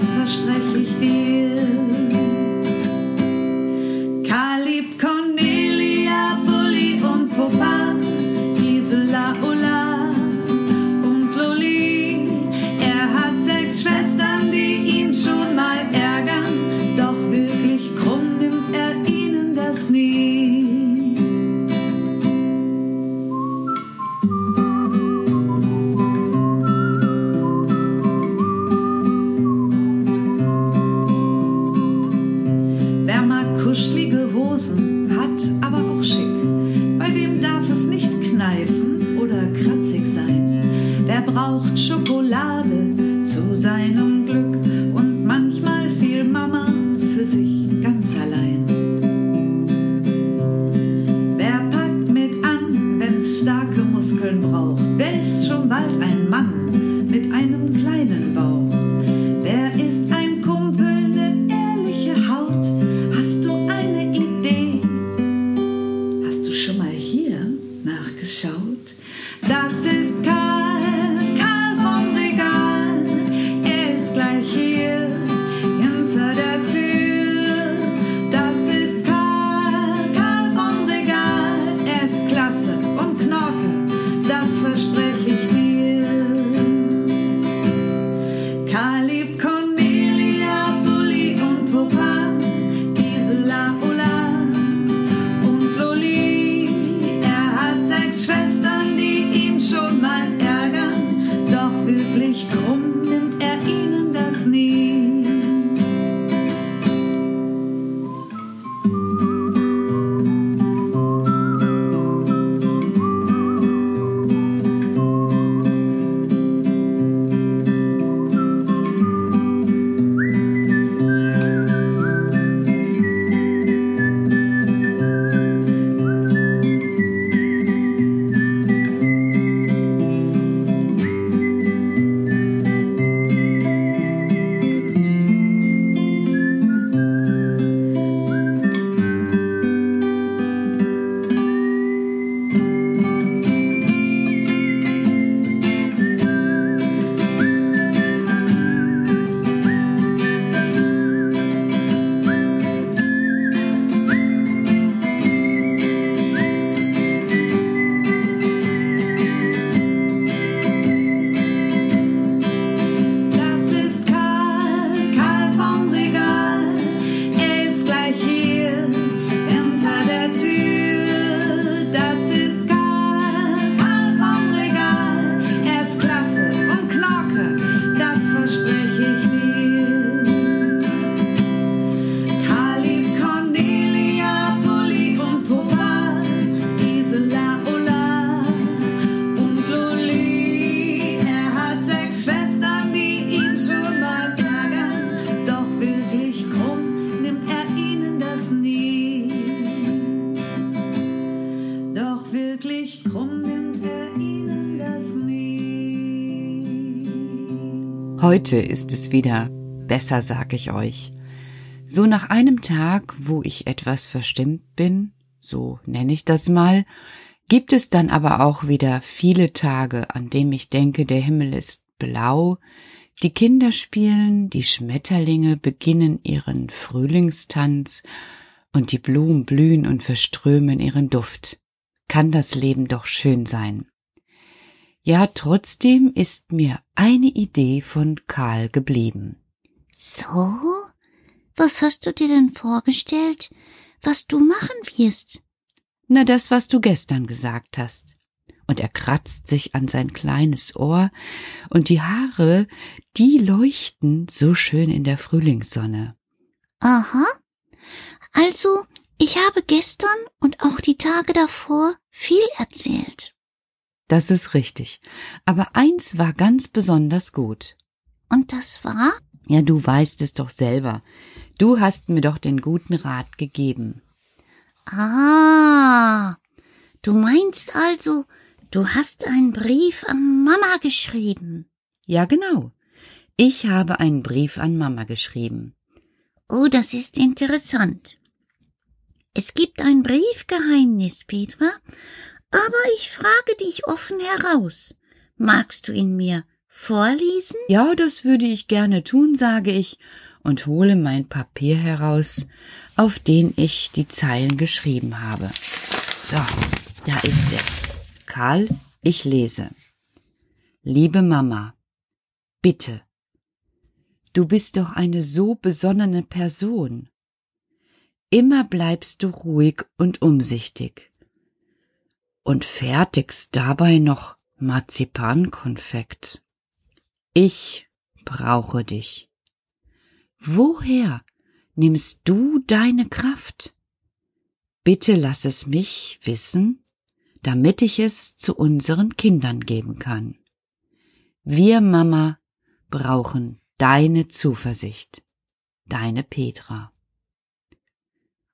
das verspreche ich dir. people power. Heute ist es wieder besser, sag ich euch. So nach einem Tag, wo ich etwas verstimmt bin, so nenne ich das mal, gibt es dann aber auch wieder viele Tage, an dem ich denke, der Himmel ist blau, die Kinder spielen, die Schmetterlinge beginnen ihren Frühlingstanz und die Blumen blühen und verströmen ihren Duft. Kann das Leben doch schön sein. Ja, trotzdem ist mir eine Idee von Karl geblieben. So? Was hast du dir denn vorgestellt, was du machen wirst? Na, das, was du gestern gesagt hast. Und er kratzt sich an sein kleines Ohr, und die Haare, die leuchten so schön in der Frühlingssonne. Aha. Also, ich habe gestern und auch die Tage davor viel erzählt. Das ist richtig. Aber eins war ganz besonders gut. Und das war? Ja, du weißt es doch selber. Du hast mir doch den guten Rat gegeben. Ah, du meinst also, du hast einen Brief an Mama geschrieben. Ja, genau. Ich habe einen Brief an Mama geschrieben. Oh, das ist interessant. Es gibt ein Briefgeheimnis, Petra, aber ich frage dich offen heraus. Magst du ihn mir vorlesen? Ja, das würde ich gerne tun, sage ich und hole mein Papier heraus, auf den ich die Zeilen geschrieben habe. So, da ist er. Karl, ich lese. Liebe Mama, bitte. Du bist doch eine so besonnene Person. Immer bleibst du ruhig und umsichtig. Und fertigst dabei noch Marzipankonfekt. Ich brauche dich. Woher nimmst du deine Kraft? Bitte lass es mich wissen, damit ich es zu unseren Kindern geben kann. Wir, Mama, brauchen deine Zuversicht. Deine Petra.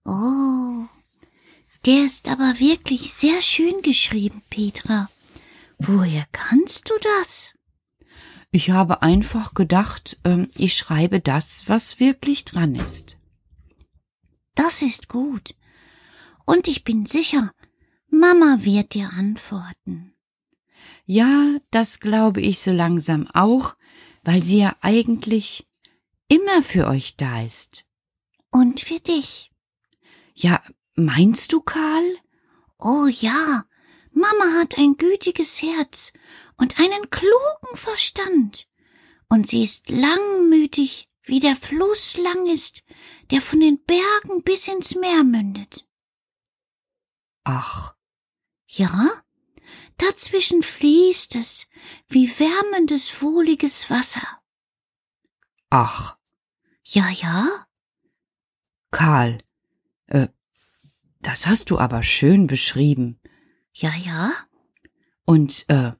Oh, der ist aber wirklich sehr schön geschrieben, Petra. Woher kannst du das? Ich habe einfach gedacht, ähm, ich schreibe das, was wirklich dran ist. Das ist gut. Und ich bin sicher, Mama wird dir antworten. Ja, das glaube ich so langsam auch, weil sie ja eigentlich immer für euch da ist. Und für dich. Ja, meinst du, Karl? Oh ja, Mama hat ein gütiges Herz und einen klugen Verstand. Und sie ist langmütig, wie der Fluss lang ist, der von den Bergen bis ins Meer mündet. Ach, Ja, dazwischen fließt es wie wärmendes, wohliges Wasser. ach, Ja, ja, Karl, äh, das hast du aber schön beschrieben. ja, ja. Und, äh,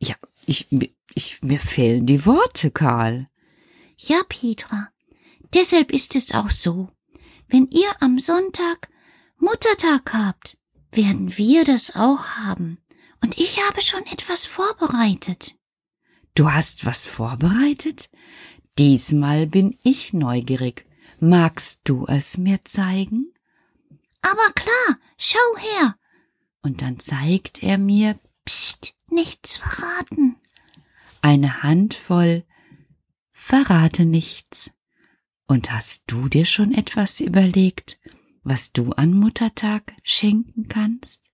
ja, ich, mir- ich, mir fehlen die Worte, Karl. Ja, Petra. Deshalb ist es auch so. Wenn ihr am Sonntag Muttertag habt, werden wir das auch haben. Und ich habe schon etwas vorbereitet. Du hast was vorbereitet? Diesmal bin ich neugierig. Magst du es mir zeigen? Aber klar, schau her. Und dann zeigt er mir Psst, nichts verraten. eine Handvoll Verrate nichts. Und hast du dir schon etwas überlegt, was du an Muttertag schenken kannst?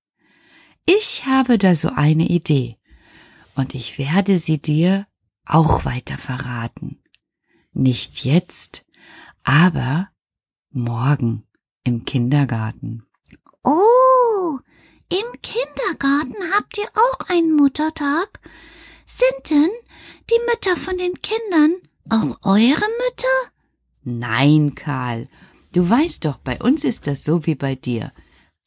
Ich habe da so eine Idee, und ich werde sie dir auch weiter verraten. Nicht jetzt, aber morgen im Kindergarten. Oh, im Kindergarten habt ihr auch einen Muttertag? Sind denn die Mütter von den Kindern auch eure Mütter? Nein, Karl, du weißt doch, bei uns ist das so wie bei dir.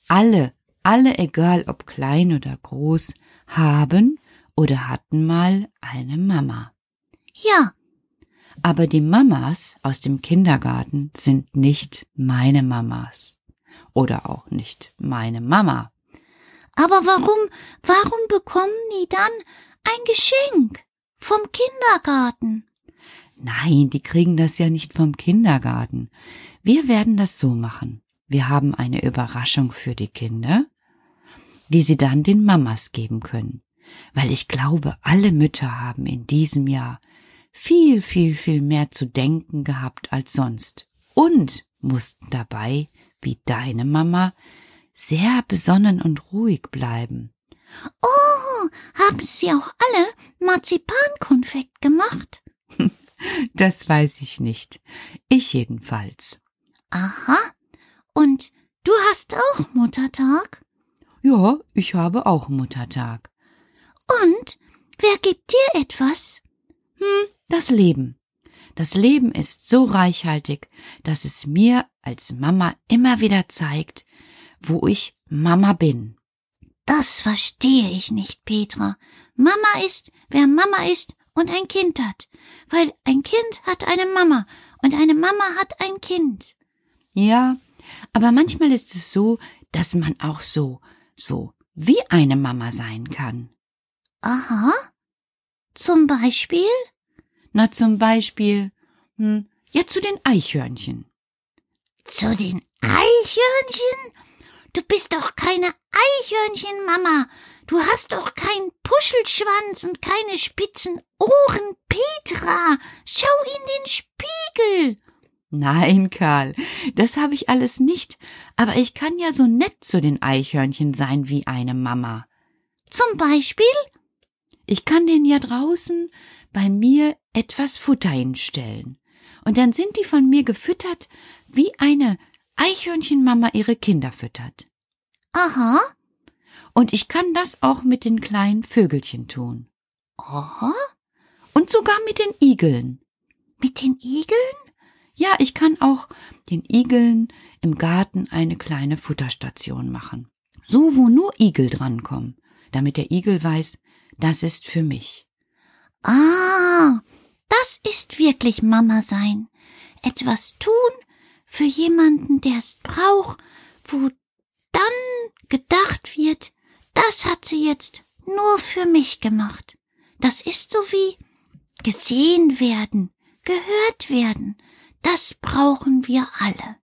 Alle, alle, egal ob klein oder groß, haben oder hatten mal eine Mama. Ja, Aber die Mamas aus dem Kindergarten sind nicht meine Mamas. Oder auch nicht meine Mama. aber warum, warum bekommen die dann ein Geschenk vom Kindergarten? Nein, die kriegen das ja nicht vom Kindergarten. Wir werden das so machen. Wir haben eine Überraschung für die Kinder, die sie dann den Mamas geben können. Weil ich glaube, alle Mütter haben in diesem Jahr viel, viel, viel mehr zu denken gehabt als sonst und mussten dabei, wie deine Mama, sehr besonnen und ruhig bleiben. Oh, haben sie auch alle Marzipankonfekt gemacht? Das weiß ich nicht. Ich jedenfalls. Aha. Und du hast auch Muttertag? Ja, ich habe auch Muttertag. Und wer gibt dir etwas? Hm, das Leben. Das Leben ist so reichhaltig, dass es mir als Mama immer wieder zeigt, wo ich Mama bin. Das verstehe ich nicht, Petra. Mama ist, wer Mama ist und ein Kind hat, weil ein Kind hat eine Mama und eine Mama hat ein Kind. Ja, aber manchmal ist es so, dass man auch so, so wie eine Mama sein kann. Aha. Zum Beispiel? Na, zum Beispiel, hm, ja, zu den Eichhörnchen. Zu den Eichhörnchen? Du bist doch keine Eichhörnchenmama. Du hast doch keinen Puschelschwanz und keine spitzen Ohren, Petra. Schau in den Spiegel. Nein, Karl, das habe ich alles nicht, aber ich kann ja so nett zu den Eichhörnchen sein wie eine Mama. Zum Beispiel? Ich kann denen ja draußen bei mir etwas Futter hinstellen. Und dann sind die von mir gefüttert, wie eine Eichhörnchenmama ihre Kinder füttert. Aha. Und ich kann das auch mit den kleinen Vögelchen tun. Aha. Und sogar mit den Igeln. Mit den Igeln? Ja, ich kann auch den Igeln im Garten eine kleine Futterstation machen. So, wo nur Igel drankommen, damit der Igel weiß, das ist für mich. Ah, das ist wirklich Mama sein. Etwas tun für jemanden, der es braucht, wo dann gedacht wird, das hat sie jetzt nur für mich gemacht. Das ist so wie gesehen werden, gehört werden. Das brauchen wir alle.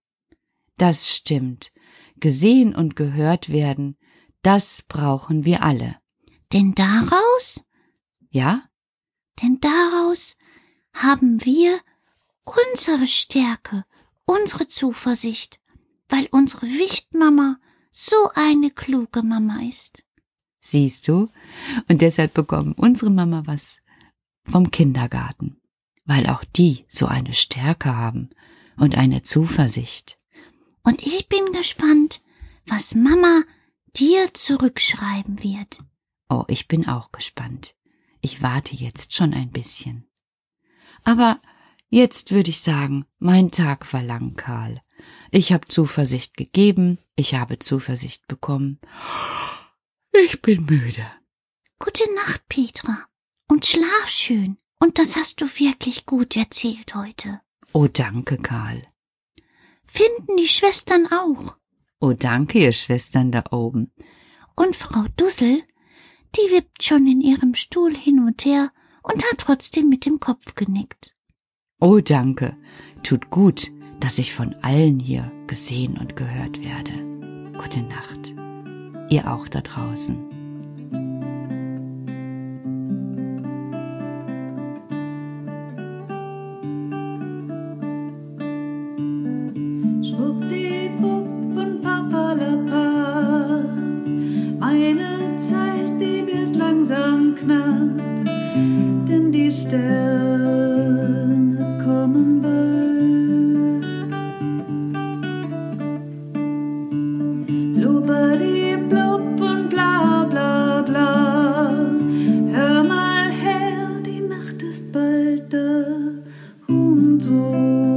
Das stimmt. Gesehen und gehört werden, das brauchen wir alle. Denn daraus, Ja? Denn daraus haben wir unsere Stärke, unsere Zuversicht, weil unsere Wichtmama so eine kluge Mama ist. Siehst du? Und deshalb bekommen unsere Mama was vom Kindergarten, weil auch die so eine Stärke haben und eine Zuversicht. Und ich bin gespannt, was Mama dir zurückschreiben wird. Oh, ich bin auch gespannt. Ich warte jetzt schon ein bisschen. Aber jetzt würde ich sagen, mein Tag war lang, Karl. Ich habe Zuversicht gegeben, ich habe Zuversicht bekommen. Ich bin müde. Gute Nacht, Petra. Und schlaf schön. Und das hast du wirklich gut erzählt heute. Oh, danke, Karl. Finden die Schwestern auch. Oh, danke, ihr Schwestern da oben. Und Frau Dussel, die wippt schon in ihrem Stuhl hin und her und hat trotzdem mit dem Kopf genickt. Oh, danke. Tut gut, dass ich von allen hier gesehen und gehört werde. Gute Nacht. Ihr auch da draußen. Schwuppdiwupp Und ohne